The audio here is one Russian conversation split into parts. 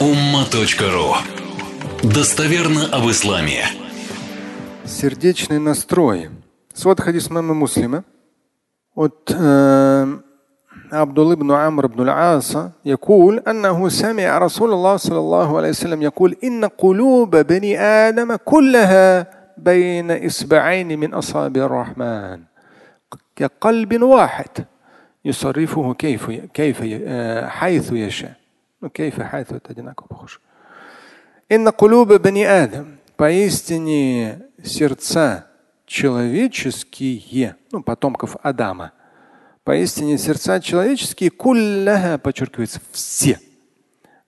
umma.ru Достоверно об исламе. Сердечный настрой. Свод хадис мама муслима от э, عبد بن عمرو بن العاص يقول أنه سمع رسول الله صلى الله عليه وسلم يقول إن قلوب بني آدم كلها بين إصبعين من أصابع الرحمن كقلب واحد يصرفه كيف كيف حيث يشاء كيف حيث إن قلوب بني آدم поистине сердца человеческие, ну, потомков Адама, поистине сердца человеческие, кулляха, подчеркивается, все.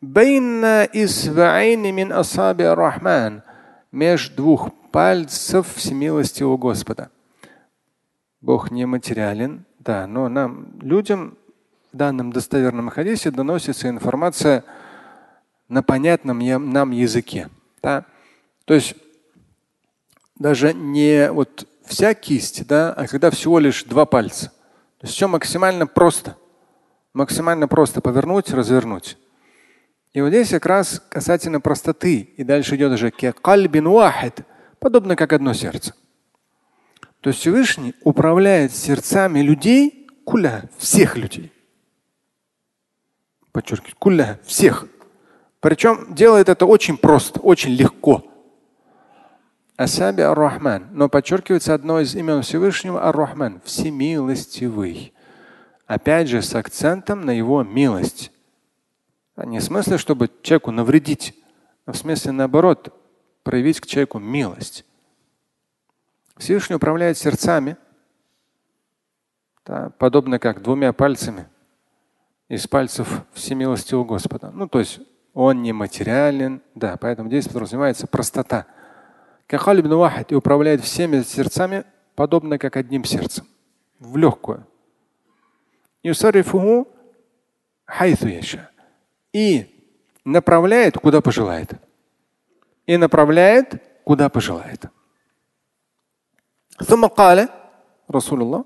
Бейна исваайни мин асаби рахман, между двух пальцев всемилостивого Господа. Бог нематериален, да, но нам, людям, в данном достоверном хадисе доносится информация на понятном нам языке. Да? То есть даже не вот вся кисть, да, а когда всего лишь два пальца. То есть все максимально просто. Максимально просто повернуть, развернуть. И вот здесь как раз касательно простоты. И дальше идет уже кальбин вахид, подобно как одно сердце. То есть Всевышний управляет сердцами людей, куля, всех людей. Подчеркиваю, куля, всех. Причем делает это очень просто, очень легко. Асаби ар-Рахман. Но подчеркивается одно из имен Всевышнего ар-Рахман, всемилостивый. Опять же, с акцентом на его милость. А не в смысле, чтобы человеку навредить, а в смысле наоборот, проявить к человеку милость. Всевышний управляет сердцами, да, подобно как двумя пальцами из пальцев всемилостивого Господа. Ну, то есть он нематериален, да, поэтому здесь подразумевается простота. И управляет всеми сердцами, подобно как одним сердцем, в легкую. И направляет, куда пожелает. И направляет, куда пожелает. ثم قال رسول الله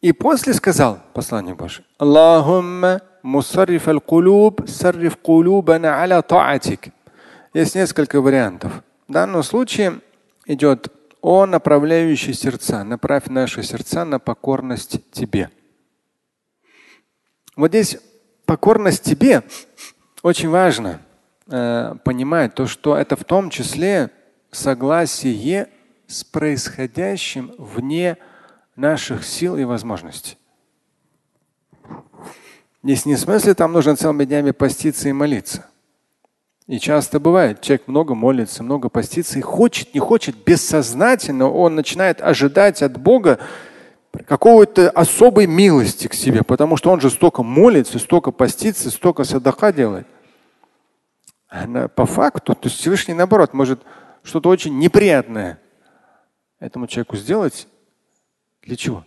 и после сказал посланник Божий Аллахумма мусарриф аль-кулуб сарриф кулубана аля таатик. Есть несколько вариантов. В данном случае идет о направляющий сердца. Направь наши сердца на покорность тебе. Вот здесь покорность тебе очень важно э, понимать то, что это в том числе согласие с происходящим вне наших сил и возможностей. Здесь не в смысле там нужно целыми днями поститься и молиться. И часто бывает, человек много молится, много постится и хочет, не хочет, бессознательно он начинает ожидать от Бога какой-то особой милости к себе, потому что он же столько молится, столько постится, столько садака делает. А по факту, то есть Всевышний наоборот может что-то очень неприятное этому человеку сделать. Для чего?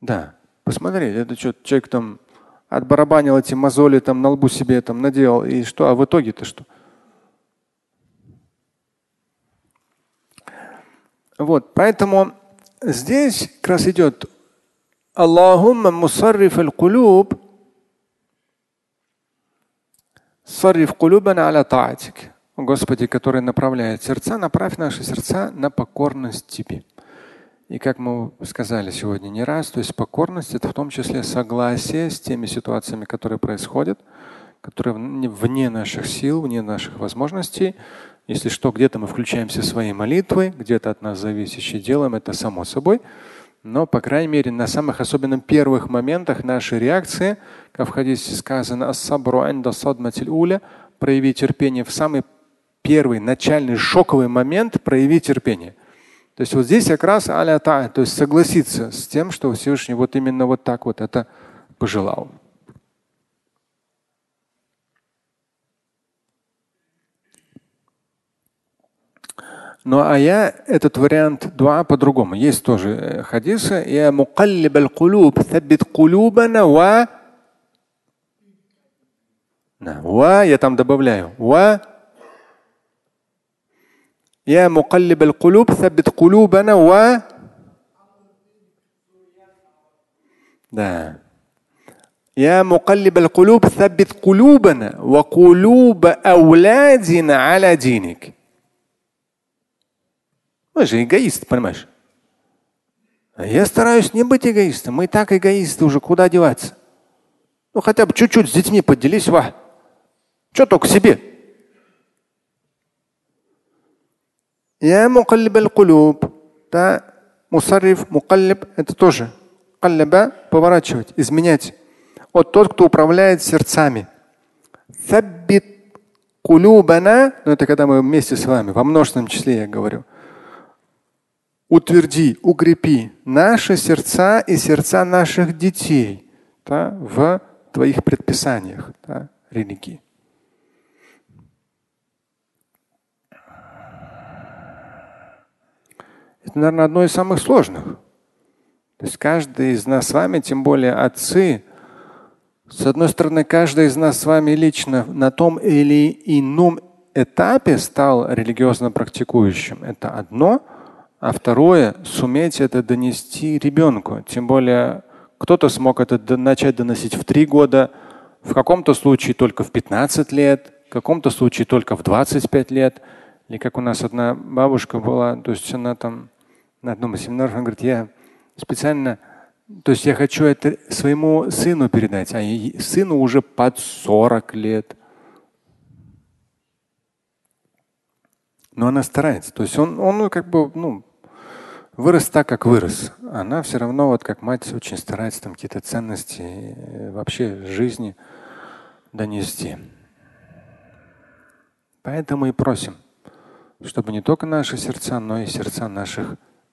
Да, посмотри, это что, человек там отбарабанил эти мозоли там на лбу себе там наделал, и что, а в итоге-то что? Вот, поэтому здесь как раз идет Аллахумма мусарриф аль-кулуб сарриф кулубана аля таатик. Господи, который направляет сердца, направь наши сердца на покорность Тебе. И как мы сказали сегодня не раз, то есть покорность это в том числе согласие с теми ситуациями, которые происходят, которые вне наших сил, вне наших возможностей. Если что, где-то мы включаемся своей молитвой, где-то от нас зависящее делаем, это само собой. Но, по крайней мере, на самых особенных первых моментах нашей реакции, как в хадисе сказано, проявить терпение в самый первый начальный шоковый момент проявить терпение. То есть вот здесь как раз аля то есть согласиться с тем, что Всевышний вот именно вот так вот это пожелал. Ну а я этот вариант дуа по-другому. Есть тоже э, хадисы. Я мукаллиб аль-кулуб, тhabбит кулубана ва ва, я там добавляю, ва يا مقلب القلوب ثبت قلوبنا و Да. يا مقلب القلوب ثبت قلوبنا وقلوب أولادنا على دينك. Мы же эгоисты, понимаешь? Я стараюсь не быть эгоистом. Мы и так эгоисты уже, куда деваться? Ну хотя бы чуть-чуть с детьми поделись, ва. Что только себе? Я мукаллиб аль-кулуб. Да, мусарриф, мукаллиб – это тоже. Каллаба – поворачивать, изменять. Вот тот, кто управляет сердцами. Саббит кулюбана, ну это когда мы вместе с вами, во множественном числе я говорю. Утверди, укрепи наши сердца и сердца наших детей да, в твоих предписаниях да, религии. Это, наверное, одно из самых сложных. То есть каждый из нас с вами, тем более отцы, с одной стороны, каждый из нас с вами лично на том или ином этапе стал религиозно практикующим. Это одно. А второе, суметь это донести ребенку. Тем более кто-то смог это начать доносить в три года, в каком-то случае только в 15 лет, в каком-то случае только в 25 лет. Или как у нас одна бабушка была, то есть она там на одном из семинаров, она говорит, я специально, то есть я хочу это своему сыну передать, а сыну уже под 40 лет. Но она старается. То есть он, он ну, как бы, ну, вырос так, как вырос. Она все равно, вот как мать, очень старается там какие-то ценности э, вообще жизни донести. Поэтому и просим, чтобы не только наши сердца, но и сердца наших